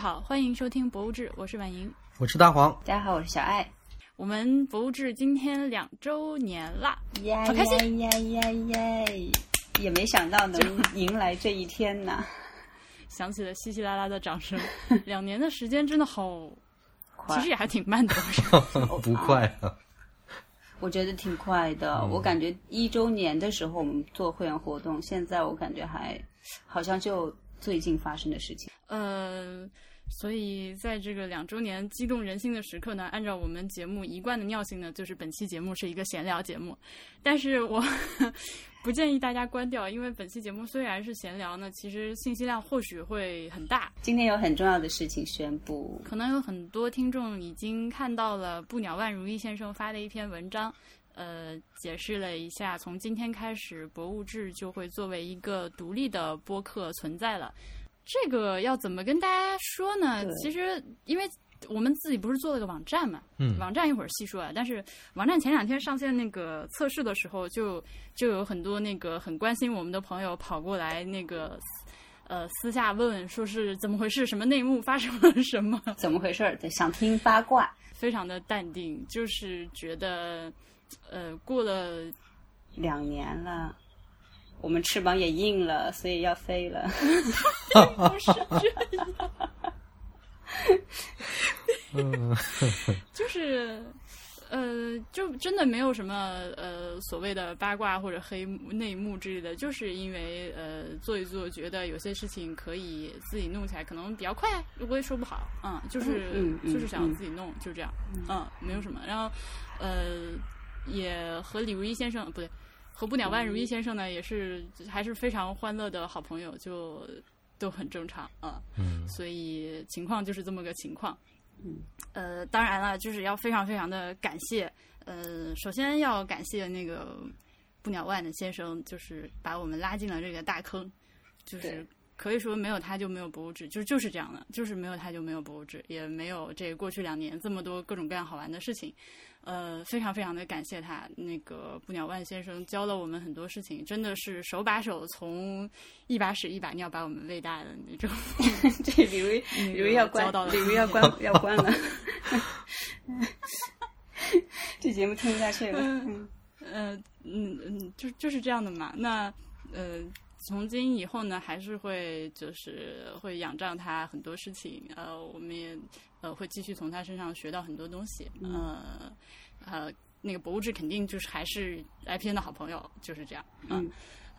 好，欢迎收听《博物志》，我是婉莹，我是大黄。大家好，我是小爱。我们《博物志》今天两周年啦，耶好开心耶耶耶！也没想到能迎来这一天呢，响起了稀稀拉拉的掌声。两年的时间真的好，快其实也还挺慢的。不快啊，我觉得挺快的。嗯我感觉一周年的时候我们做会员活动，现在我感觉还好像就最近发生的事情。呃，所以在这个两周年激动人心的时刻呢，按照我们节目一贯的尿性呢，就是本期节目是一个闲聊节目，但是我 不建议大家关掉，因为本期节目虽然是闲聊呢，其实信息量或许会很大，今天有很重要的事情宣布，可能有很多听众已经看到了布鸟万如意先生发的一篇文章，呃，解释了一下，从今天开始，博物志就会作为一个独立的播客存在了。这个要怎么跟大家说呢？其实，因为我们自己不是做了个网站嘛，嗯网站一会儿细说啊。但是网站前两天上线那个测试的时候就，就有很多那个很关心我们的朋友跑过来那个。呃，私下问说是怎么回事，什么内幕发生了什么？怎么回事儿？对，想听八卦。非常的淡定，就是觉得，呃，过了两年了，我们翅膀也硬了，所以要飞了。不是这样，嗯，就是，呃，就真的没有什么呃所谓的八卦或者黑内幕之类的，就是因为呃做一做，觉得有些事情可以自己弄起来，可能比较快，我也说不好，嗯，就是、嗯嗯就是想嗯自己弄，就这样，嗯，没有什么，然后呃也和李如一先生不对。和不鸟万如意先生呢，也是还是非常欢乐的好朋友，就都很正常啊。嗯所以情况就是这么个情况。嗯，呃，当然了，就是要非常非常的感谢，呃，首先要感谢那个不鸟万的先生，就是把我们拉进了这个大坑，就是可以说没有他就没有博物志，就就是这样的，就是没有他就没有博物志，也没有这过去两年这么多各种各样好玩的事情。呃，非常非常的感谢他，那个不鸟万先生教了我们很多事情，真的是手把手从一把屎一把尿把我们喂大的那种。这李如那李如要关李如要关 要关了。这节目听不下去了。嗯呃，嗯嗯，就就是这样的嘛。那呃，从今以后呢，还是会就是会仰仗他很多事情。呃，我们也呃会继续从他身上学到很多东西。呃呃，那个博物志肯定就是还是 IPN 的好朋友，就是这样。嗯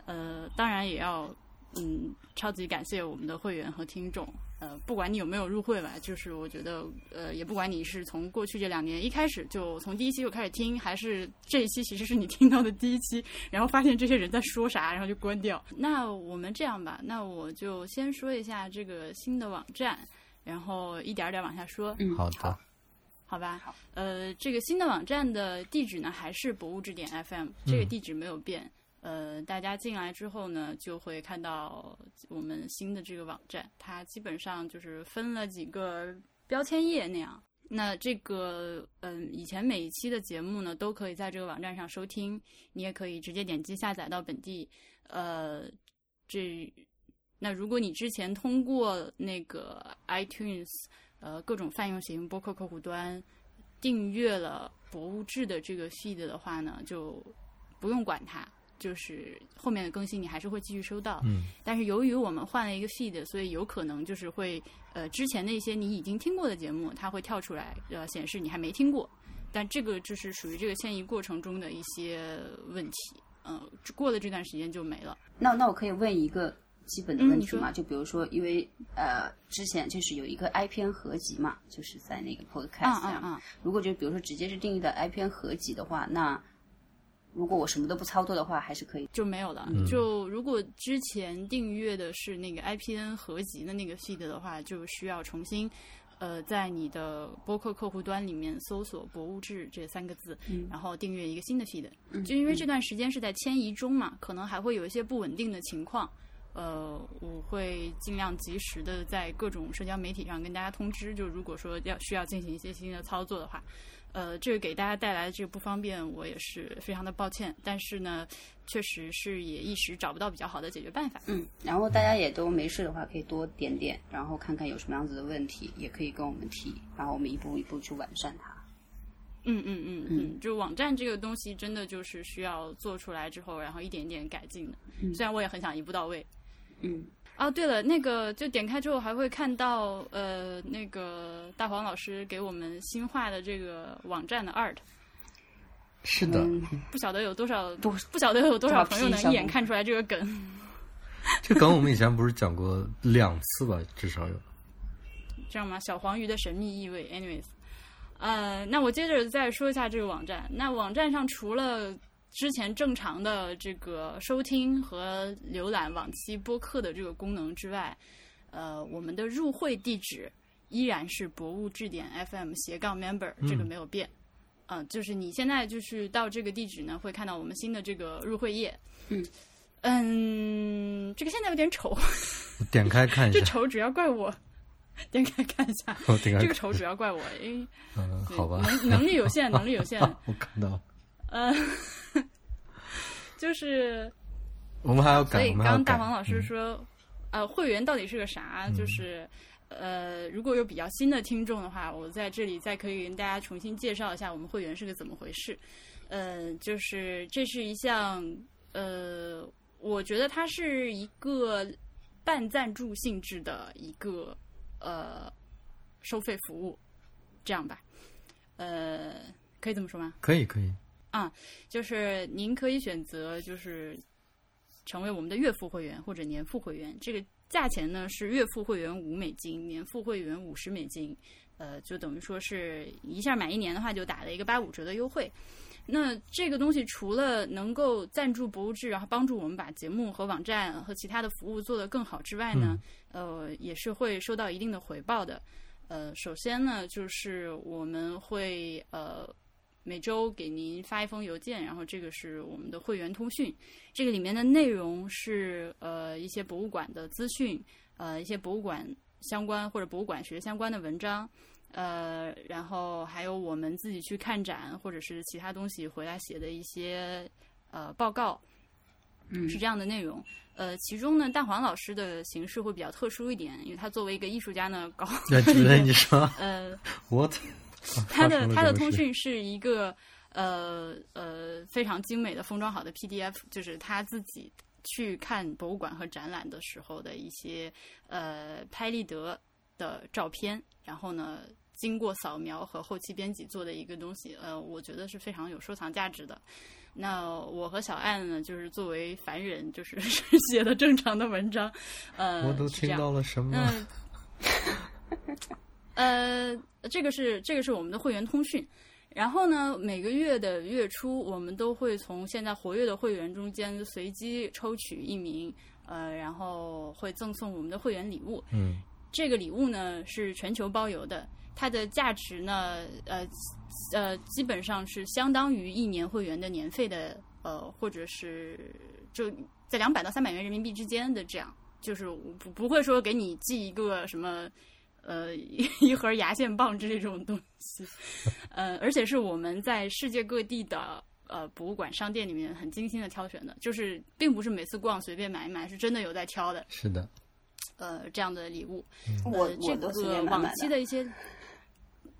呃，当然也要嗯超级感谢我们的会员和听众。呃，不管你有没有入会吧，就是我觉得，呃，也不管你是从过去这两年一开始就从第一期就开始听，还是这一期其实是你听到的第一期，然后发现这些人在说啥，然后就关掉。那我们这样吧，那我就先说一下这个新的网站，然后一点儿点儿往下说。嗯，好的，好吧，呃，这个新的网站的地址呢还是博物志点 FM，这个地址没有变。呃，大家进来之后呢，就会看到我们新的这个网站，它基本上就是分了几个标签页那样。那这个，嗯，以前每一期的节目呢，都可以在这个网站上收听，你也可以直接点击下载到本地。呃，这，那如果你之前通过那个 iTunes，呃，各种泛用型播客客户端订阅了博物志的这个 feed 的话呢，就不用管它，就是后面的更新你还是会继续收到。嗯但是由于我们换了一个 feed，所以有可能就是会呃之前的一些你已经听过的节目，它会跳出来呃显示你还没听过。但这个就是属于这个迁移过程中的一些问题，呃，过了这段时间就没了。那那我可以问一个基本的问题吗？就比如说，因为呃，之前就是有一个 iPN 合集嘛，就是在那个 Podcast 上。嗯嗯嗯，如果就比如说直接是定义的 iPN 合集的话，那如果我什么都不操作的话，还是可以。就没有了。嗯就如果之前订阅的是那个 IPN 合集的那个 feed 的话，就需要重新。呃，在你的播客客户端里面搜索“博物志”这三个字，嗯然后订阅一个新的 feed。嗯就因为这段时间是在迁移中嘛，可能还会有一些不稳定的情况。呃，我会尽量及时的在各种社交媒体上跟大家通知。就如果说要需要进行一些新的操作的话，呃，这个给大家带来的这个不方便，我也是非常的抱歉。但是呢，确实是也一时找不到比较好的解决办法。嗯，然后大家也都没事的话，可以多点点，然后看看有什么样子的问题，也可以跟我们提，然后我们一步一步去完善它。嗯嗯嗯嗯，就网站这个东西，真的就是需要做出来之后，然后一点点改进的。虽然我也很想一步到位。嗯。哦，对了，那个就点开之后还会看到，呃，那个大黄老师给我们新画的这个网站的 art。是的。不晓得有多少不不晓得有多少朋友能一眼看出来这个梗。这梗我们以前不是讲过两次吧？至少有。这样吗？小黄鱼的神秘意味。Anyways，呃，那我接着再说一下这个网站。那网站上除了之前正常的这个收听和浏览往期播客的这个功能之外，呃，我们的入会地址依然是博物志点 FM 斜杠 member，这个没有变。嗯，就是你现在就是到这个地址呢，会看到我们新的这个入会页。嗯嗯，这个现在有点丑，点开看一下。这丑主要怪我，点开看一下。这个丑主要怪我，因为嗯，好吧，能能力有限，能力有限。我看到。嗯。就是我们还要改，所以刚大黄老师说，呃，会员到底是个啥？就是呃，如果有比较新的听众的话，我在这里再可以跟大家重新介绍一下我们会员是个怎么回事。呃，就是这是一项呃，我觉得它是一个半赞助性质的一个呃收费服务，这样吧？呃，可以这么说吗？可以，可以。啊，就是您可以选择，就是成为我们的月付会员或者年付会员。这个价钱呢是月付会员五美金，年付会员五十美金。呃，就等于说是一下买一年的话，就打了一个八五折的优惠。那这个东西除了能够赞助博物志，然后帮助我们把节目和网站和其他的服务做得更好之外呢，呃，也是会收到一定的回报的。呃，首先呢，就是我们会呃。每周给您发一封邮件，然后这个是我们的会员通讯，这个里面的内容是呃一些博物馆的资讯，呃一些博物馆相关或者博物馆学相关的文章，呃然后还有我们自己去看展或者是其他东西回来写的一些呃报告，嗯是这样的内容。呃其中呢大黄老师的形式会比较特殊一点，因为他作为一个艺术家呢搞，你说呃我。他的他的通讯是一个呃呃非常精美的封装好的 PDF，就是他自己去看博物馆和展览的时候的一些呃拍立得的照片，然后呢经过扫描和后期编辑做的一个东西，呃，我觉得是非常有收藏价值的。那我和小艾呢，就是作为凡人，就是 写的正常的文章，呃，我都听到了什么？呃，这个是这个是我们的会员通讯，然后呢，每个月的月初，我们都会从现在活跃的会员中间随机抽取一名，呃，然后会赠送我们的会员礼物。嗯，这个礼物呢是全球包邮的，它的价值呢，呃呃，基本上是相当于一年会员的年费的，呃，或者是就在两百到三百元人民币之间的这样，就是不不会说给你寄一个什么。呃，一 盒牙线棒这种东西，呃，而且是我们在世界各地的呃博物馆、商店里面很精心的挑选的，就是并不是每次逛随便买一买，是真的有在挑的。是的，呃，这样的礼物，我这个往期的一些，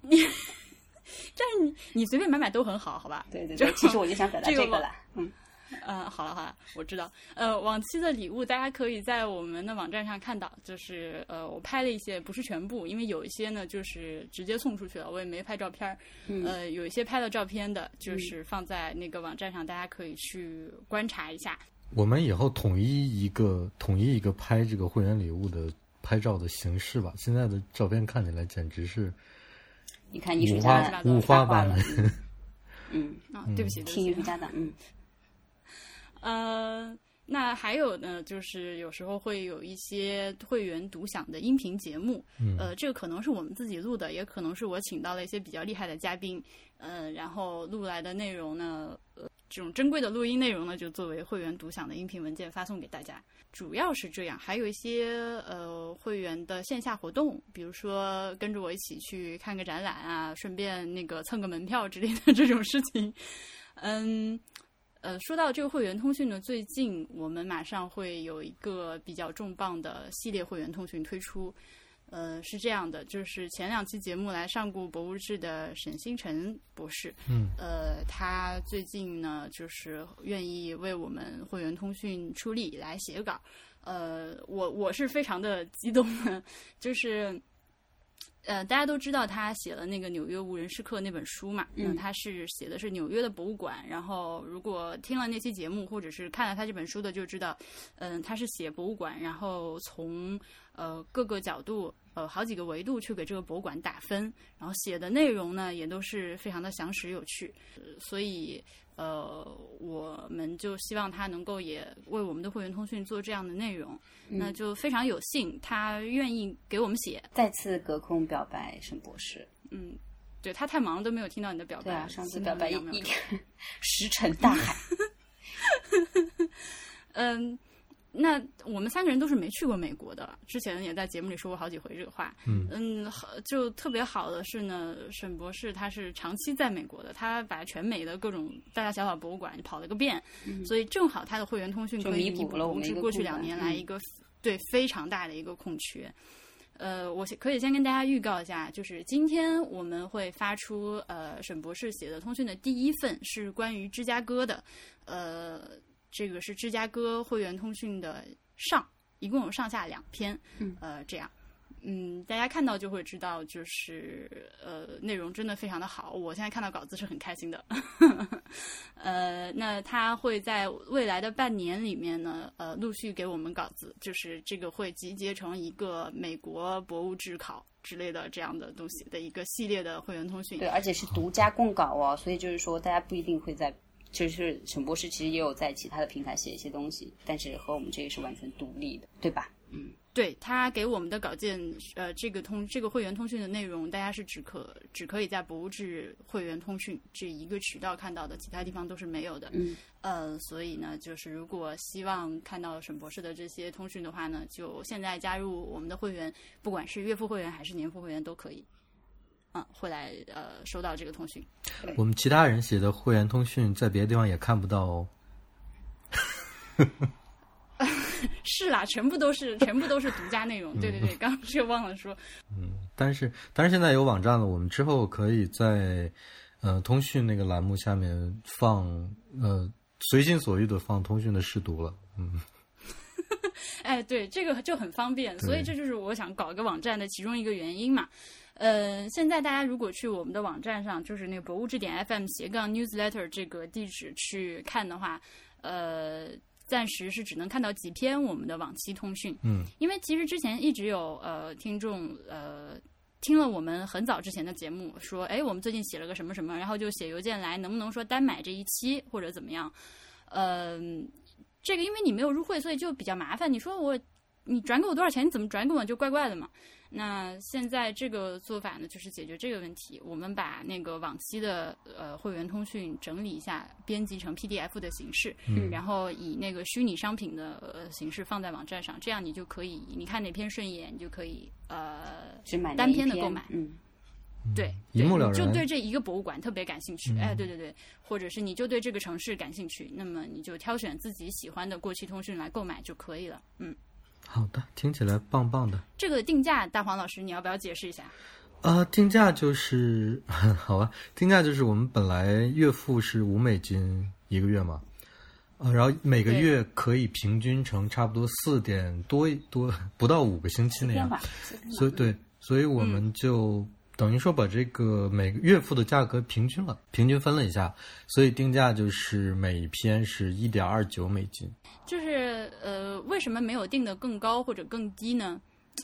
你，但是你你随便买买都很好，好吧？对对对，其实我就想表达这个了，嗯。嗯，好了好了，我知道。呃，往期的礼物大家可以在我们的网站上看到，就是呃，我拍了一些，不是全部，因为有一些呢就是直接送出去了，我也没拍照片儿。呃，有一些拍了照片的，就是放在那个网站上，大家可以去观察一下。我们以后统一一个统一一个拍这个会员礼物的拍照的形式吧。现在的照片看起来简直是，你看艺术家五花八门。嗯，啊，对不起，听艺术家的，嗯。呃，那还有呢，就是有时候会有一些会员独享的音频节目，呃，这个可能是我们自己录的，也可能是我请到了一些比较厉害的嘉宾，呃，然后录来的内容呢，呃，这种珍贵的录音内容呢，就作为会员独享的音频文件发送给大家。主要是这样，还有一些呃会员的线下活动，比如说跟着我一起去看个展览啊，顺便那个蹭个门票之类的这种事情。嗯，呃，说到这个会员通讯呢，最近我们马上会有一个比较重磅的系列会员通讯推出。呃，是这样的，就是前两期节目来上过博物志的沈星辰博士，嗯，呃，他最近呢，就是愿意为我们会员通讯出力来写稿，呃，我我是非常的激动的，就是。呃，大家都知道他写了那个《纽约无人时刻》那本书嘛，嗯他是写的是纽约的博物馆。然后，如果听了那期节目，或者是看了他这本书的，就知道，嗯、他是写博物馆，然后从呃各个角度，呃好几个维度去给这个博物馆打分，然后写的内容呢也都是非常的详实有趣，呃所以呃我们就希望他能够也为我们的会员通讯做这样的内容，那就非常有幸他愿意给我们写，再次隔空表白沈博士。嗯，对他太忙了都没有听到你的表白，对啊，上次表白一一好你两秒钟石沉大海。嗯，那我们三个人都是没去过美国的，之前也在节目里说过好几回这个话。嗯好就特别好的是呢，沈博士他是长期在美国的，他把全美的各种大大小小博物馆跑了个遍，所以正好他的会员通讯嗯就可以弥补了我们过去两年来嗯一个、对非常大的一个空缺。呃，我先可以先跟大家预告一下，就是今天我们会发出呃沈博士写的通讯的第一份是关于芝加哥的，呃，这个是芝加哥会员通讯的上，一共有上下两篇，嗯呃，这样。嗯，大家看到就会知道，就是呃，内容真的非常的好。我现在看到稿子是很开心的。呃，那他会在未来的半年里面呢，呃，陆续给我们稿子，就是这个会集结成一个美国博物志考之类的这样的东西的一个系列的会员通讯。对，而且是独家供稿哦，所以就是说大家不一定会在，就是沈博士其实也有在其他的平台写一些东西，但是和我们这个是完全独立的，对吧？嗯，对他给我们的稿件，呃，这个通这个会员通讯的内容，大家是只可只可以在博物志会员通讯这一个渠道看到的，其他地方都是没有的。嗯，呃，所以呢，就是如果希望看到沈博士的这些通讯的话呢，就现在加入我们的会员，不管是月付会员还是年付会员都可以。嗯，会来呃收到这个通讯。我们其他人写的会员通讯在别的地方也看不到哦。是啦，全部都是全部都是独家内容。对对对，刚刚是忘了说，嗯但是，但是现在有网站了，我们之后可以在呃通讯那个栏目下面放呃随心所欲的放通讯的试读了。嗯，哎，对，这个就很方便，所以这就是我想搞一个网站的其中一个原因嘛。呃，现在大家如果去我们的网站上，就是那个博物志点 FM 斜杠 newsletter 这个地址去看的话，呃，暂时是只能看到几篇我们的往期通讯。嗯，因为其实之前一直有呃听众呃。听了我们很早之前的节目，说，哎，我们最近写了个什么什么，然后就写邮件来，能不能说单买这一期或者怎么样？嗯、这个因为你没有入会，所以就比较麻烦。你说我，你转给我多少钱？你怎么转给我？就怪怪的嘛。那现在这个做法呢，就是解决这个问题。我们把那个往期的呃会员通讯整理一下，编辑成 PDF 的形式，嗯然后以那个虚拟商品的、呃、形式放在网站上，这样你就可以，你看哪篇顺眼，你就可以呃单篇篇的购买。嗯，对，一目了然就对这一个博物馆特别感兴趣，哎，对对对，或者是你就对这个城市感兴趣，那么你就挑选自己喜欢的过期通讯来购买就可以了。嗯，好的，听起来棒棒的。这个定价，大黄老师你要不要解释一下？啊，定价就是 好吧，定价就是我们本来月付是五美金一个月嘛，呃，然后每个月可以平均成差不多四点多多不到五个星期那样，所以对，所以我们就等于说把这个每个月付的价格平均了，平均分了一下，所以定价就是每篇是一点二九美金。就是呃，为什么没有定的更高或者更低呢？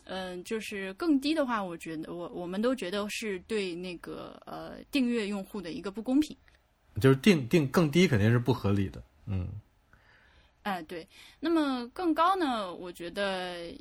嗯、就是更低的话，我觉得我我们都觉得是对那个呃订阅用户的一个不公平。就是定定更低肯定是不合理的，嗯，哎，对。那么更高呢？我觉得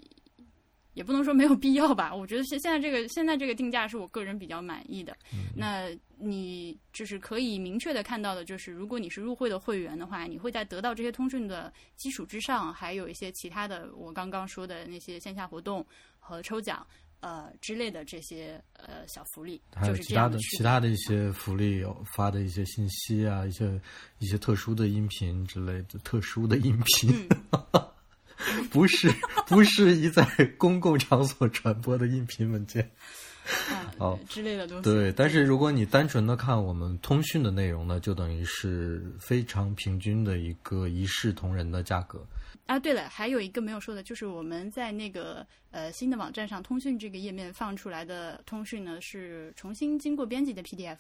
也不能说没有必要吧。我觉得现现在这个现在这个定价是我个人比较满意的。嗯那你就是可以明确的看到的，就是如果你是入会的会员的话，你会在得到这些通讯的基础之上，还有一些其他的我刚刚说的那些线下活动和抽奖。呃，之类的这些呃小福利，还有其他的其他的一些福利，发的一些信息啊，一些一些特殊的音频之类的，特殊的音频，不是不适宜在公共场所传播的音频文件，啊之类的东西。对，但是如果你单纯的看我们通讯的内容呢，就等于是非常平均的一个一视同仁的价格。啊，对了，还有一个没有说的，就是我们在那个呃新的网站上，通讯这个页面放出来的通讯呢，是重新经过编辑的 PDF，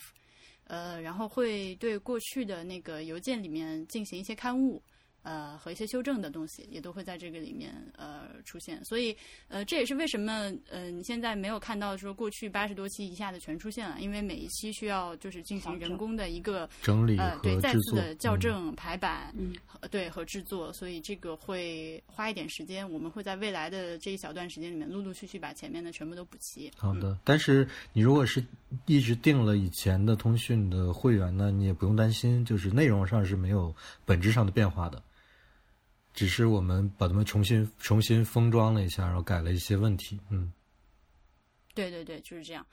呃，然后会对过去的那个邮件里面进行一些刊物。呃，和一些修正的东西也都会在这个里面呃出现，所以呃这也是为什么呃你现在没有看到说过去八十多期一下子全出现了，因为每一期需要就是进行人工的一个整理呃对再次的校正排版，嗯，对和制作，所以这个会花一点时间，我们会在未来的这一小段时间里面陆陆续续把前面的全部都补齐。好的，但是你如果是一直定了以前的通讯的会员呢，你也不用担心，就是内容上是没有本质上的变化的。只是我们把它们重新重新封装了一下，然后改了一些问题。嗯，对对对，就是这样。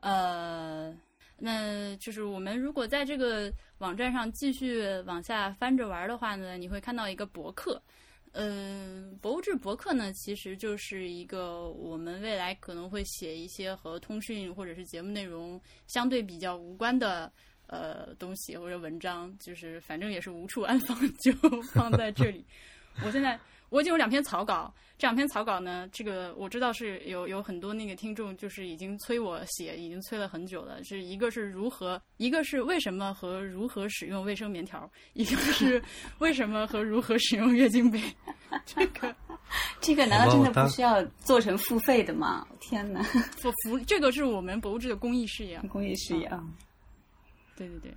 呃，那就是我们如果在这个网站上继续往下翻着玩的话呢，你会看到一个博客。嗯，博物志博客呢，其实就是一个我们未来可能会写一些和通讯或者是节目内容相对比较无关的呃东西或者文章，就是反正也是无处安放，就放在这里。我现在我已经有两篇草稿，这两篇草稿呢，这个我知道是有有很多那个听众就是已经催我写，已经催了很久了。是一个是如何，一个是为什么和如何使用卫生棉条，一个是 为什么和如何使用月经杯。这个 这个难道真的不需要做成付费的吗？天哪！我服这个是我们博物志的公益事业，公益事业啊。对对对，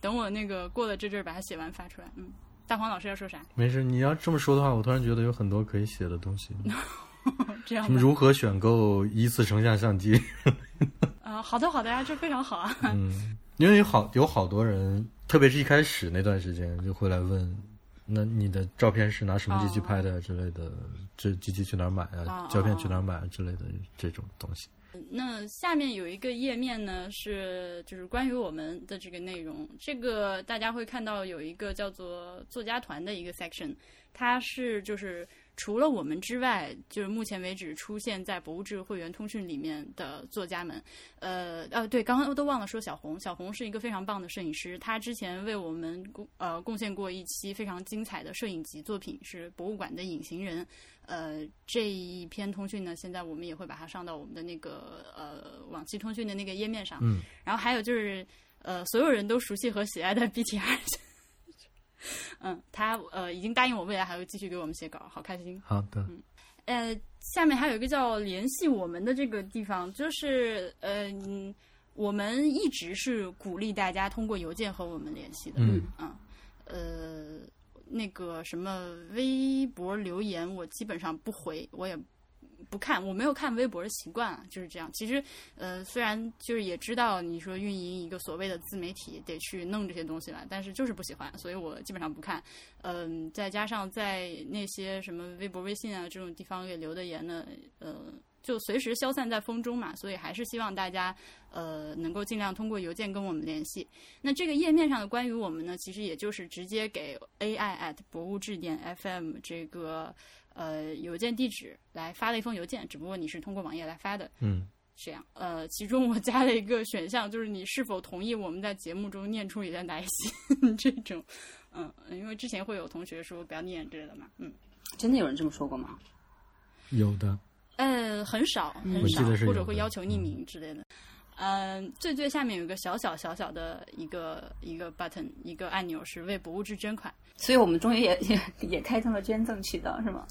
等我那个过了这阵儿把它写完发出来，嗯。大黄老师要说啥？没事，你要这么说的话，我突然觉得有很多可以写的东西。这样，如何选购一次成像相机？啊，好的，好的呀，这非常好啊。嗯，因为有好有好多人，特别是一开始那段时间，就会来问，那你的照片是拿什么机器拍的之类的？这机器去哪儿买啊？胶片去哪儿买之类的这种东西。那下面有一个页面呢，是就是关于我们的这个内容。这个大家会看到有一个叫做作家团的一个 section，它是就是除了我们之外，就是目前为止出现在博物志会员通讯里面的作家们。呃呃，对，刚刚都忘了说小红，小红是一个非常棒的摄影师，他之前为我们贡呃贡献过一期非常精彩的摄影集作品，是博物馆的隐形人。呃，这一篇通讯呢，现在我们也会把它上到我们的那个呃往期通讯的那个页面上。嗯。然后还有就是，呃，所有人都熟悉和喜爱的 BTR。嗯，他呃已经答应我未来还会继续给我们写稿，好开心。好的。嗯。呃，下面还有一个叫联系我们的这个地方，就是呃，我们一直是鼓励大家通过邮件和我们联系的。嗯。啊，呃。那个什么微博留言，我基本上不回，我也不看，我没有看微博的习惯，就是这样。其实，呃，虽然就是也知道你说运营一个所谓的自媒体得去弄这些东西来，但是就是不喜欢，所以我基本上不看。嗯，再加上在那些什么微博、微信啊这种地方给留的言呢，呃。就随时消散在风中嘛，所以还是希望大家呃能够尽量通过邮件跟我们联系。那这个页面上的关于我们呢，其实也就是直接给 ai at 博物志点 fm 这个呃邮件地址来发了一封邮件，只不过你是通过网页来发的。嗯，这样。呃，其中我加了一个选项，就是你是否同意我们在节目中念出你的来信 这种。嗯，因为之前会有同学说不要念之类的嘛。嗯，真的有人这么说过吗？有的。呃，很少很少，或者会要求匿名之类的。嗯，最最下面有一个小小小小的一个一个 button，一个按钮是为博物志捐款。所以我们终于也也 也开通了捐赠渠道，是吗？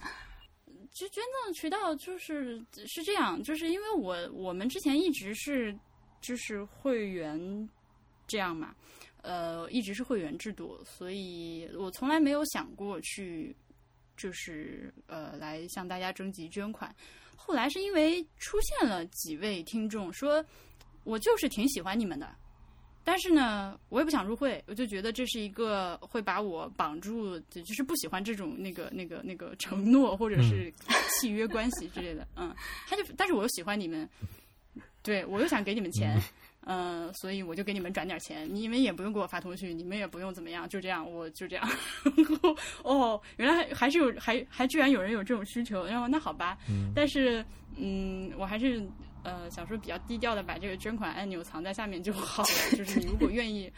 这捐赠渠道就是是这样，就是因为我我们之前一直是就是会员这样嘛，呃，一直是会员制度，所以我从来没有想过去就是呃来向大家征集捐款。后来是因为出现了几位听众说，我就是挺喜欢你们的，但是呢，我也不想入会，我就觉得这是一个会把我绑住，就是不喜欢这种那个那个那个承诺或者是契约关系之类的。嗯，他就，但是我又喜欢你们，对我又想给你们钱。嗯，所以我就给你们转点钱，你们也不用给我发通讯，你们也不用怎么样，就这样，我就这样。哦，原来还还是有，还还居然有人有这种需求，然后那好吧。嗯。但是，嗯，我还是呃想说比较低调的把这个捐款按钮藏在下面就好了。就是你如果愿意，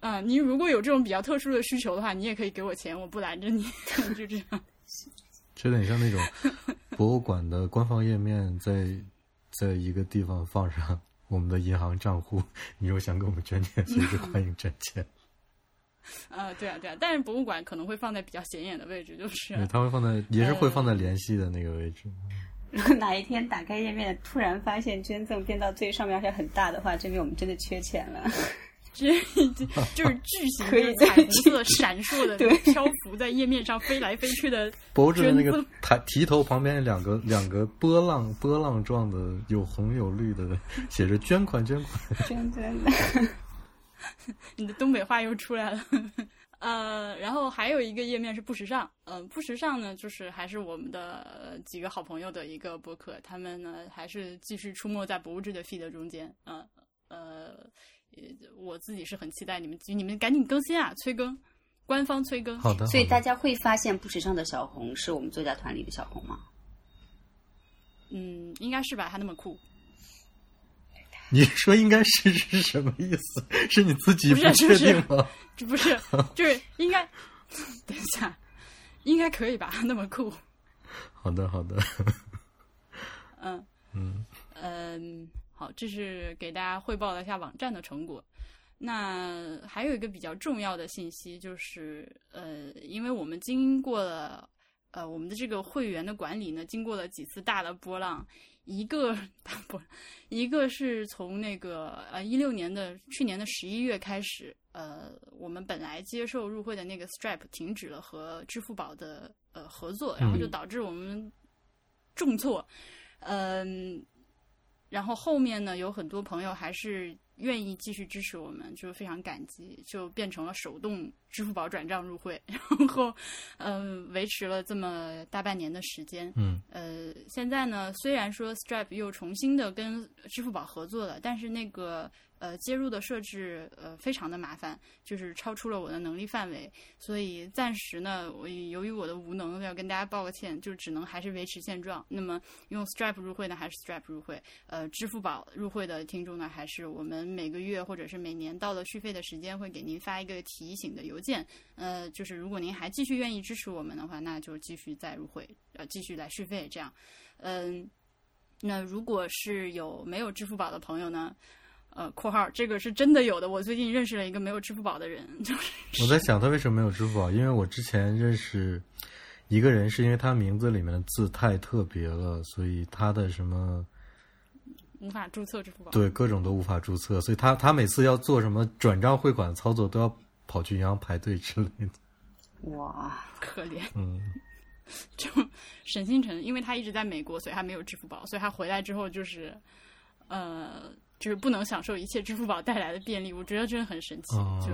嗯，你如果有这种比较特殊的需求的话，你也可以给我钱，我不拦着你，就这样。有点像那种 博物馆的官方页面，在在一个地方放上。我们的银行账户，你如果想给我们捐钱，随时欢迎捐钱。啊，对啊，对啊，但是博物馆可能会放在比较显眼的位置，就是。对，它会放在，也是会放在联系的那个位置。如 果哪一天打开页面，突然发现捐赠变到最上面而且很大的话，证明我们真的缺钱了。这就是巨型的彩虹色闪烁的漂浮在页面上飞来飞去的。博物的那个抬提头旁边两个两个波浪波浪状的有红有绿的，写着捐款捐款。捐捐的，你的东北话又出来了。呃，然后还有一个页面是不时尚。嗯，不时尚呢，就是还是我们的几个好朋友的一个博客，他们呢还是继续出没在博物志的 feed 中间。嗯呃。我自己是很期待你们，你们赶紧更新啊！催更，官方催更。好的。所以大家会发现不时尚的小红是我们作家团里的小红吗？嗯，应该是吧，他那么酷。你说应该是是什么意思？是你自己不确定吗？这 不是，就是应该。等一下，应该可以吧？那么酷。好的，好的。嗯嗯嗯。好，这是给大家汇报了一下网站的成果。那还有一个比较重要的信息，就是呃，因为我们经过了呃我们的这个会员的管理呢，经过了几次大的波浪，一个 大波，一个是从那个呃一六年的去年的十一月开始，呃，我们本来接受入会的那个 Stripe 停止了和支付宝的呃合作，然后就导致我们重挫，嗯。然后后面呢，有很多朋友还是愿意继续支持我们，就非常感激，就变成了手动支付宝转账入会，然后，嗯，维持了这么大半年的时间。嗯，呃，现在呢，虽然说 Stripe 又重新的跟支付宝合作了，但是那个。呃，接入的设置呃非常的麻烦，就是超出了我的能力范围，所以暂时呢，我由于我的无能，要跟大家抱个歉，就只能还是维持现状。那么用 Stripe 入会呢，还是 Stripe 入会？呃，支付宝入会的听众呢，还是我们每个月或者是每年到了续费的时间会给您发一个提醒的邮件。呃，就是如果您还继续愿意支持我们的话，那就继续再入会，呃，继续来续费这样。嗯，那如果是有没有支付宝的朋友呢？呃，括号这个是真的有的。我最近认识了一个没有支付宝的人，就是 我在想他为什么没有支付宝？因为我之前认识一个人，是因为他名字里面的字太特别了，所以他的什么无法注册支付宝，对各种都无法注册，所以他他每次要做什么转账汇款操作，都要跑去银行排队之类的。哇，可怜，嗯，就沈星辰，因为他一直在美国，所以他没有支付宝，所以他回来之后就是呃。就是不能享受一切支付宝带来的便利，我觉得真的很神奇。就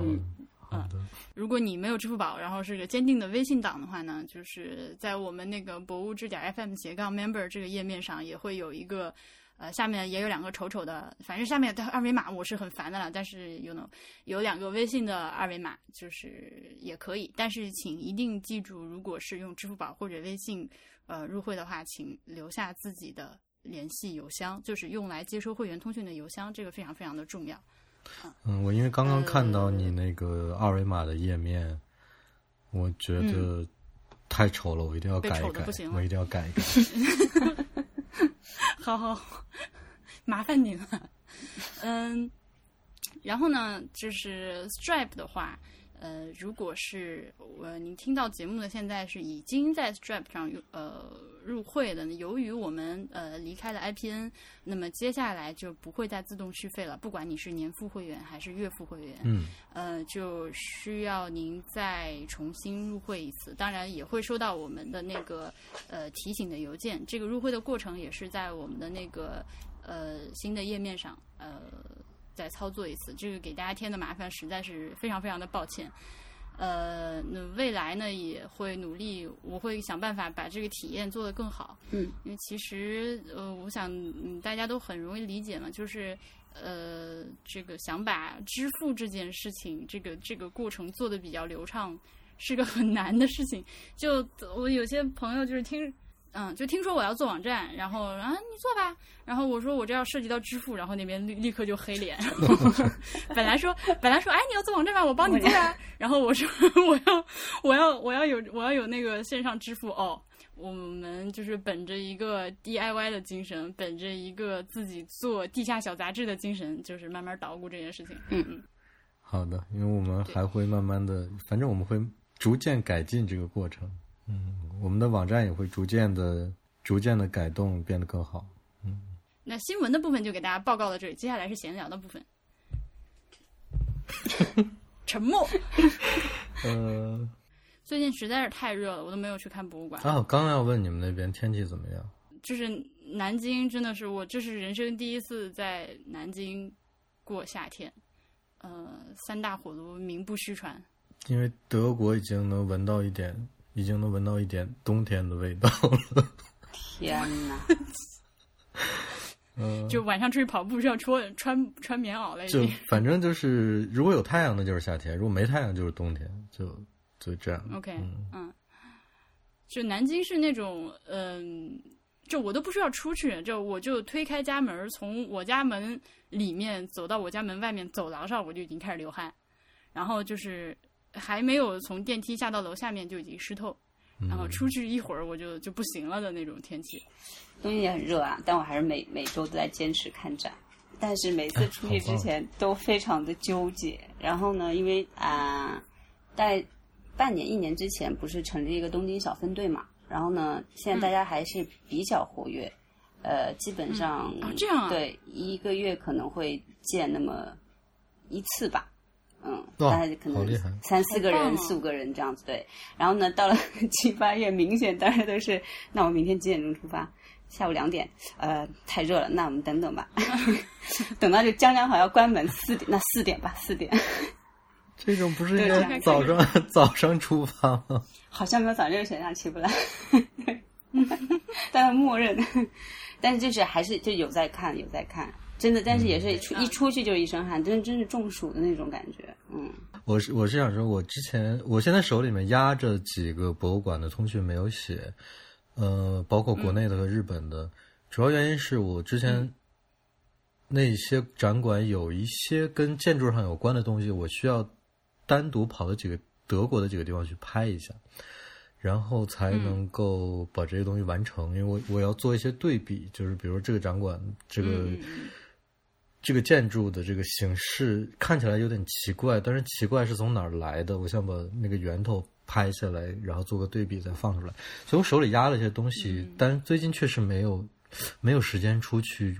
嗯，如果你没有支付宝，然后是个坚定的微信党的话呢，就是在我们那个博物志点 FM 斜杠 Member 这个页面上也会有一个，呃，下面也有两个丑丑的，反正下面的二维码我是很烦的了。但是有呢，有两个微信的二维码，就是也可以。但是请一定记住，如果是用支付宝或者微信呃入会的话，请留下自己的。联系邮箱就是用来接收会员通讯的邮箱，这个非常非常的重要。嗯，我因为刚刚看到你那个二维码的页面，我觉得太丑了，我一定要改一改，我一定要改一改。好好，麻烦您了。嗯，然后呢，就是 Stripe 的话。呃，如果是呃您听到节目的现在是已经在 Stripe 上呃入会的，由于我们呃离开了 IPN，那么接下来就不会再自动续费了，不管你是年付会员还是月付会员，嗯呃，就需要您再重新入会一次。当然也会收到我们的那个呃提醒的邮件。这个入会的过程也是在我们的那个呃新的页面上呃再操作一次。这个给大家添的麻烦实在是非常非常的抱歉。呃，那未来呢也会努力，我会想办法把这个体验做得更好。嗯，因为其实呃，我想嗯大家都很容易理解嘛，就是呃，这个想把支付这件事情，这个这个过程做得比较流畅，是个很难的事情。就我有些朋友就是听。嗯，就听说我要做网站，然后啊你做吧，然后我说我这要涉及到支付，然后那边立立刻就黑脸。本来说本来说哎你要做网站吧，我帮你做啊，然后我说 我要我要我要有我要有那个线上支付哦。我们就是本着一个 DIY 的精神，本着一个自己做地下小杂志的精神，就是慢慢捣鼓这件事情。嗯嗯，好的，因为我们还会慢慢的，反正我们会逐渐改进这个过程。嗯，我们的网站也会逐渐的、逐渐的改动，变得更好。嗯那新闻的部分就给大家报告到这里，接下来是闲聊的部分。沉默。呃，最近实在是太热了，我都没有去看博物馆。啊，我刚要问你们那边天气怎么样？就是南京真的是我，这是人生第一次在南京过夏天。呃，三大火炉名不虚传。因为德国已经能闻到一点，已经能闻到一点冬天的味道了。天哪！嗯，就晚上出去跑步是要穿穿穿棉袄了，已就。反正就是，如果有太阳那就是夏天，如果没太阳就是冬天，就就这样。OK，嗯嗯，就南京是那种，嗯，就我都不需要出去，就我就推开家门，从我家门里面走到我家门外面走廊上，我就已经开始流汗，然后就是还没有从电梯下到楼下面就已经湿透，然后出去一会儿我就就不行了的那种天气。东京也很热啊，但我还是每每周都在坚持看展。但是每次出去之前都非常的纠结。然后呢，因为啊、大概半年一年之前不是成立一个东京小分队嘛，然后呢，现在大家还是比较活跃，呃，基本上、哦这样啊对一个月可能会见那么一次吧。嗯，哇大概可能三四个人、四五个人这样子对。然后呢，到了七八月，明显大家都是，那我明天几点钟出发？下午两点，呃，太热了，那我们等等吧。等到就将将好要关门，四点，那四点吧，四点。这种不是应该早上 早上出发吗？好像没有早这个选项起不来，但是默认，但是就是还是就有在看，有在看，真的，但是也是出、嗯一出去就一身汗，真的真是中暑的那种感觉，嗯。我是我是想说，我之前我现在手里面压着几个博物馆的通讯没有写，呃，包括国内的和日本的，主要原因是我之前那些展馆有一些跟建筑上有关的东西，我需要单独跑到几个德国的几个地方去拍一下，然后才能够把这些东西完成，因为我我要做一些对比，就是比如这个展馆这个。这个建筑的这个形式看起来有点奇怪，但是奇怪是从哪儿来的？我想把那个源头拍下来，然后做个对比再放出来。所以我手里压了一些东西，嗯但是最近确实没有没有时间出去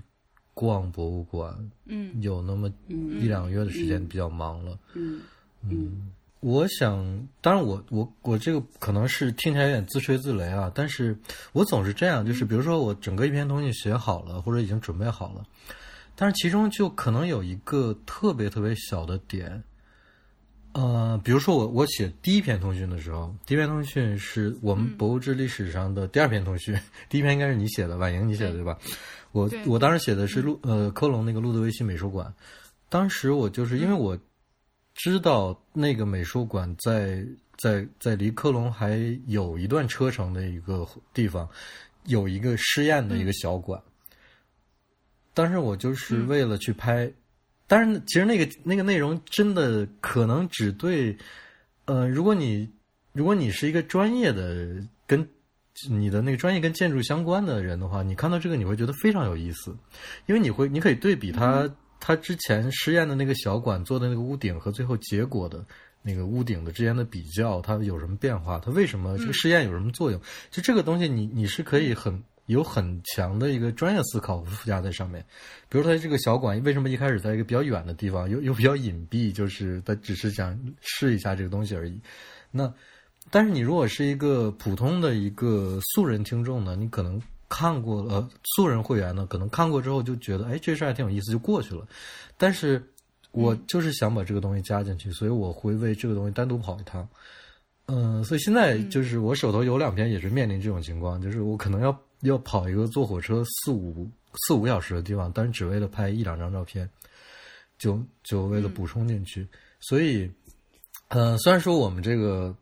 逛博物馆，嗯有那么一两个月的时间比较忙了。嗯嗯我想，当然我我我这个可能是听起来有点自吹自擂啊，但是我总是这样，就是比如说我整个一篇东西写好了，或者已经准备好了，但是其中就可能有一个特别特别小的点，呃，比如说我我写第一篇通讯的时候，第一篇通讯是我们博物志历史上的第二篇通讯，第一篇应该是你写的，婉莹你写的对吧？我我当时写的是路呃科隆那个路德维希美术馆，当时我就是因为我知道那个美术馆在在在离科隆还有一段车程的一个地方，有一个试验的一个小馆。当时我就是为了去拍，但是其实那个那个内容真的可能只对，呃，如果你如果你是一个专业的跟你的那个专业跟建筑相关的人的话，你看到这个你会觉得非常有意思，因为你会你可以对比他、他之前实验的那个小馆做的那个屋顶和最后结果的那个屋顶的之间的比较，它有什么变化？它为什么这个试验有什么作用？就这个东西你，你是可以很有很强的一个专业思考附加在上面。比如它这个小馆为什么一开始在一个比较远的地方，又又比较隐蔽，就是他只是想试一下这个东西而已。那但是你如果是一个普通的一个素人听众呢，你可能看过了素人会员呢，可能看过之后就觉得，哎，这事还挺有意思，就过去了。但是我就是想把这个东西加进去，所以我会为这个东西单独跑一趟。嗯，所以现在就是我手头有两篇也是面临这种情况，就是我可能要要跑一个坐火车四五四五个小时的地方，但是只为了拍一两张照片，就就为了补充进去。所以，嗯，虽然说我们这个。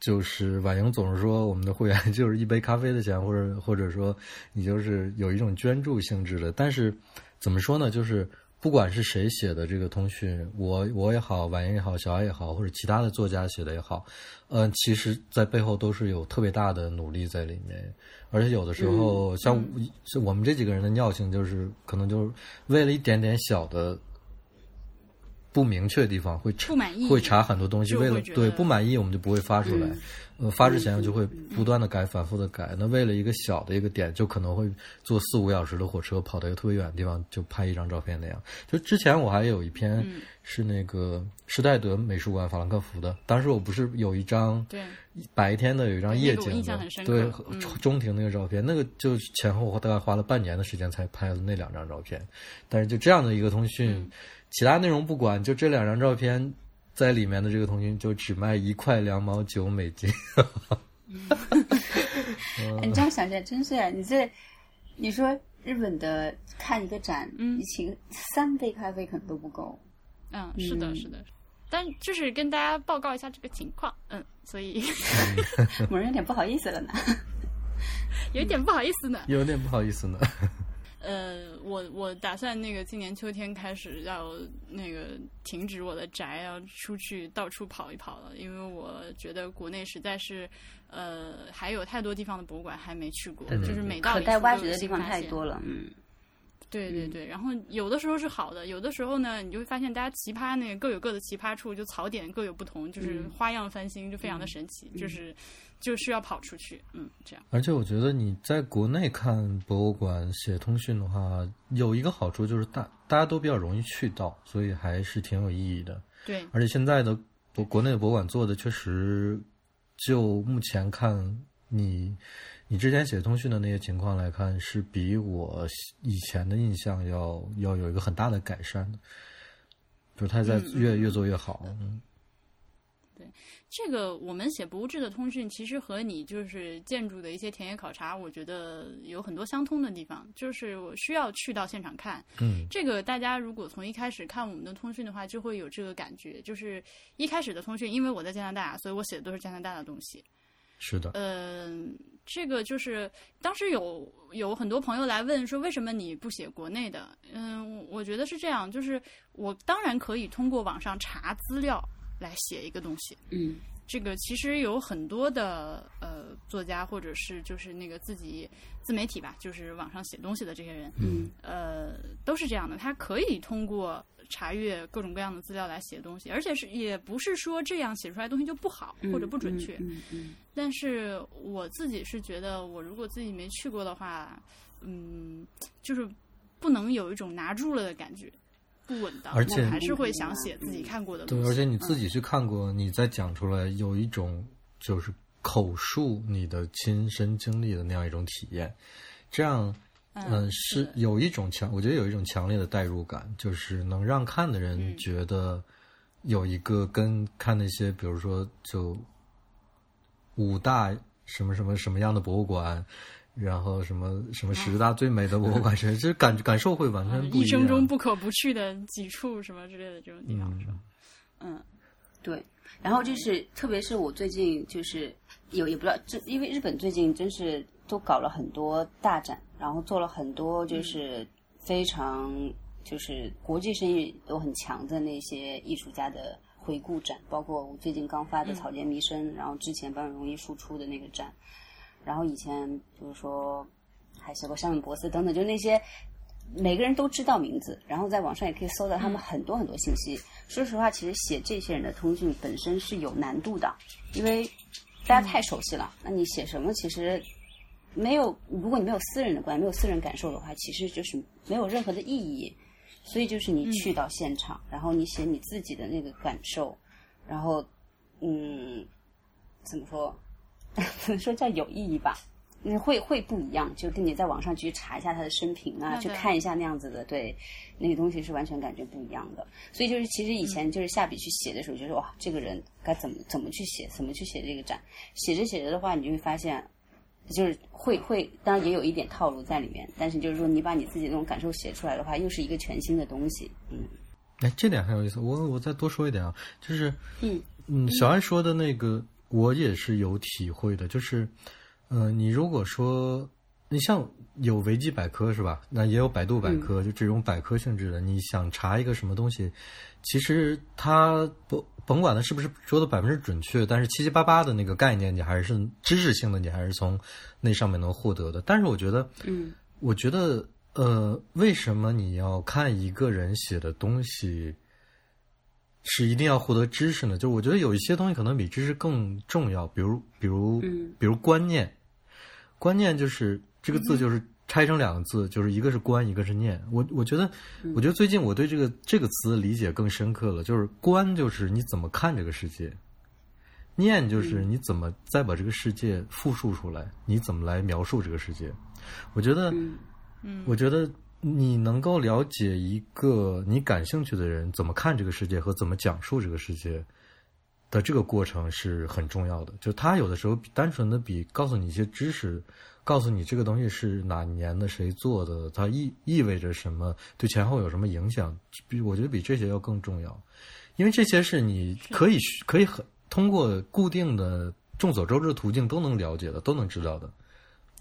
就是婉莹总是说，我们的会员 就是一杯咖啡的钱，或者或者说你就是有一种捐助性质的。但是怎么说呢？就是不管是谁写的这个通讯，我我也好，婉莹也好，小艾也好，或者其他的作家写的也好，嗯，其实在背后都是有特别大的努力在里面。而且有的时候，像像我们这几个人的尿性，就是可能就是为了一点点小的。不明确的地方会查，会查很多东西。为了对不满意，我们就不会发出来。呃，发之前就会不断的改，反复的改。那为了一个小的一个点，就可能会坐四五个小时的火车，跑到一个特别远的地方，就拍一张照片那样。就之前我还有一篇是那个施代德美术馆法兰克福的，当时我不是有一张对白天的有一张夜景的，对中庭那个照片，那个就前后大概花了半年的时间才拍了那两张照片。但是就这样的一个通讯。其他内容不管，就这两张照片在里面的这个通讯就只卖一块两毛九美金。你这样想起来真是啊！你这你说日本的看一个展，嗯，请三杯咖啡可能都不够。嗯，是的，是的。但就是跟大家报告一下这个情况，嗯，所以 某人有点不好意思了呢，有点不好意思呢，有点不好意思呢。呃，我我打算那个今年秋天开始要那个停止我的宅，要出去到处跑一跑了，因为我觉得国内实在是呃还有太多地方的博物馆还没去过，就是每到可待挖掘的地方太多了，嗯。对对对，然后有的时候是好的，有的时候呢，你就会发现大家奇葩那个各有各的奇葩处，就槽点各有不同，就是花样翻新，就非常的神奇，就是就需要跑出去，嗯，这样。而且我觉得你在国内看博物馆写通讯的话，有一个好处就是大大家都比较容易去到，所以还是挺有意义的。对，而且现在的国国内的博物馆做的确实，就目前看你。你之前写通讯的那些情况来看，是比我以前的印象要要有一个很大的改善的，就是他在越越做越好。嗯，对，这个我们写博物志的通讯，其实和你就是建筑的一些田野考察，我觉得有很多相通的地方，就是我需要去到现场看。嗯，这个大家如果从一开始看我们的通讯的话，就会有这个感觉，就是一开始的通讯，因为我在加拿大，所以我写的都是加拿大的东西。是的，嗯，这个就是当时有有很多朋友来问说，为什么你不写国内的？嗯，我觉得是这样，就是我当然可以通过网上查资料来写一个东西，嗯，这个其实有很多的呃作家或者是就是那个自己自媒体吧，就是网上写东西的这些人，嗯，呃，都是这样的，他可以通过。查阅各种各样的资料来写东西，而且是也不是说这样写出来东西就不好或者不准确。嗯嗯。但是我自己是觉得，我如果自己没去过的话，嗯，就是不能有一种拿住了的感觉，不稳当。而且还是会想写自己看过的。对，而且你自己去看过，你再讲出来，有一种就是口述你的亲身经历的那样一种体验，这样。嗯，是有一种强，我觉得有一种强烈的代入感，就是能让看的人觉得有一个跟看那些，比如说就五大什么什么什么样的博物馆，然后什么什么十大最美的博物馆，其实感感受会完全不一样。一生中不可不去的几处什么之类的这种地方，是吧？嗯，对。然后就是，特别是我最近就是有也不知道，这因为日本最近真是都搞了很多大展。然后做了很多，就是非常就是国际声誉都很强的那些艺术家的回顾展，包括我最近刚发的《草间弥生》，然后之前班荣一输出的那个展，然后以前比如说还写过山本博斯等等，就那些每个人都知道名字，然后在网上也可以搜到他们很多很多信息。说实话，其实写这些人的通讯本身是有难度的，因为大家太熟悉了。那你写什么，其实没有，如果你没有私人的关系，没有私人感受的话，其实就是没有任何的意义。所以就是你去到现场，然后你写你自己的那个感受，然后嗯，怎么说？怎么说叫有意义吧？你，会会不一样，就跟你在网上去查一下他的生平啊，去看一下那样子的，对，那个东西是完全感觉不一样的。所以就是其实以前就是下笔去写的时候，就是哇，这个人该怎么怎么去写，怎么去写这个展。写着写着的话，你就会发现，就是会会，当然也有一点套路在里面，但是就是说你把你自己的那种感受写出来的话，又是一个全新的东西。嗯哎，这点很有意思。我我再多说一点啊，就是嗯嗯，小安说的那个，我也是有体会的。就是，呃，你如果说你像有维基百科是吧？那也有百度百科，就这种百科性质的，你想查一个什么东西，其实它不甭管它是不是说的百分之准确，但是七七八八的那个概念，你还是知识性的，你还是从那上面能获得的。但是我觉得，嗯我觉得，呃，为什么你要看一个人写的东西，是一定要获得知识呢？就是我觉得有一些东西可能比知识更重要，比如，比如，嗯比如观念。观念就是这个字，就是拆成两个字，就是一个是观，一个是念。我我觉得，我觉得最近我对这个这个词理解更深刻了，就是观就是你怎么看这个世界，念就是你怎么再把这个世界复述出来，你怎么来描述这个世界。我觉得，嗯我觉得你能够了解一个你感兴趣的人怎么看这个世界和怎么讲述这个世界的这个过程是很重要的。就他有的时候比单纯的比告诉你一些知识，告诉你这个东西是哪年的谁做的，它意意味着什么，对前后有什么影响，比我觉得比这些要更重要，因为这些是你可以可以很通过固定的众所周知的途径都能了解的，都能知道的。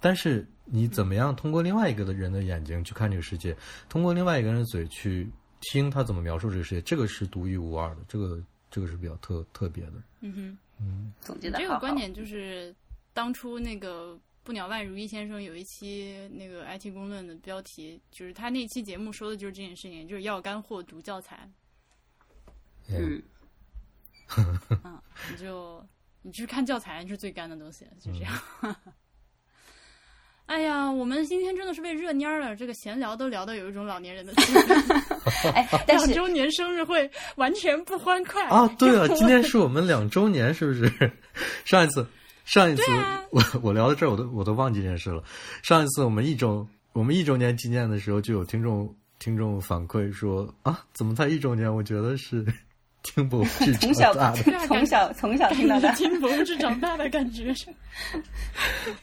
但是你怎么样通过另外一个的人的眼睛去看这个世界，通过另外一个人的嘴去听他怎么描述这个世界，这个是独一无二的，这个这个是比较特特别的。嗯哼。嗯总结的这个观点就是当初那个不鸟万如一先生有一期那个 IT 公论的标题，就是他那期节目说的就是这件事情，就是要干货读教材，嗯 嗯，你就你去看教材是最干的东西，就这样。哎呀，我们今天真的是被热蔫儿了，这个闲聊都聊到有一种老年人的气氛。哎，但两周年生日会完全不欢快啊，对啊，今天是我们两周年，是不是？上一次，上一次、啊我我聊到这儿，我都我都忘记这件事了。上一次我们一周我们一周年纪念的时候，就有听众听众反馈说啊，怎么才一周年？我觉得是听不是从小。从小从小听到大，听不是长大的感觉。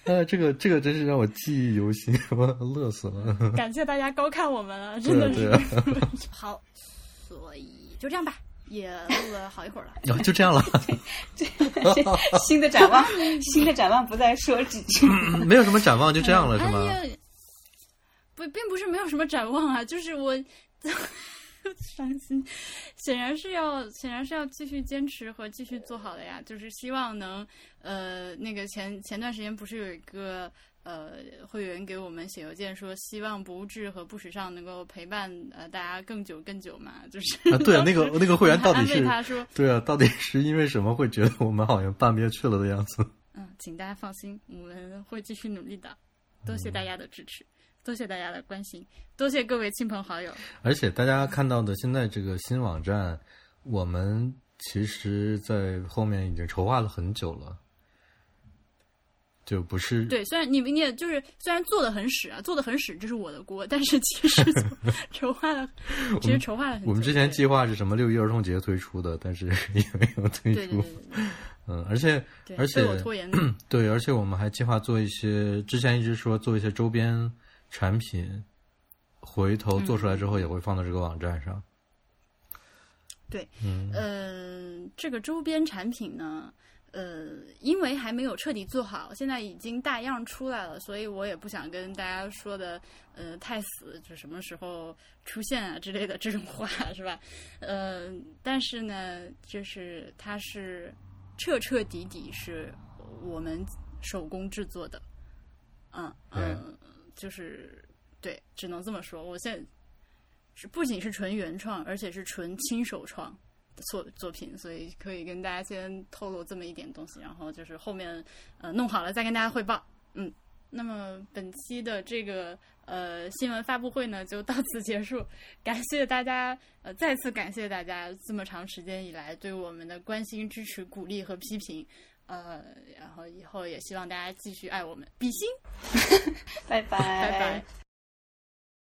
呃，这个这个真是让我记忆犹新，我乐死了。感谢大家高看我们了，真的是。好，所以就这样吧，也录了好一会儿了。然后就这样了，新的展望，新的展望不再说几句。没有什么展望，就这样了，是吗？哎，不，并不是没有什么展望啊，就是我 伤心，显然是要，显然是要继续坚持和继续做好的呀。就是希望能，呃，那个前前段时间不是有一个呃会员给我们写邮件说，希望不物质和不时尚能够陪伴呃大家更久更久嘛，就是啊，对啊，那个那个会员到底是他说，对啊，到底是因为什么会觉得我们好像半边去了的样子？嗯，请大家放心，我们会继续努力的。多谢大家的支持，多谢大家的关心，多谢各位亲朋好友。而且大家看到的现在这个新网站，我们其实在后面已经筹划了很久了，就不是对，虽然你们也就是虽然做的很屎啊，做的很屎，这是我的锅，但是其实 筹划了，其实筹划了很久。我们之前计划是什么六一儿童节推出的，但是 也没有推出。对对对对对 嗯，而且，而且。对，而且我们还计划做一些，之前一直说做一些周边产品，回头做出来之后也会放到这个网站上。对，嗯呃，这个周边产品呢，呃，因为还没有彻底做好，现在已经大样出来了，所以我也不想跟大家说的，呃，太死，就什么时候出现啊之类的这种话，是吧？呃，但是呢，就是它是彻彻底底是我们手工制作的，嗯嗯，就是对，只能这么说。我现在是不仅是纯原创，而且是纯亲手创的作作品，所以可以跟大家先透露这么一点东西，然后就是后面呃弄好了再跟大家汇报。嗯，那么本期的这个呃新闻发布会呢就到此结束，感谢大家呃再次感谢大家这么长时间以来对我们的关心、支持、鼓励和批评。呃，然后以后也希望大家继续爱我们，比心，拜拜，拜拜。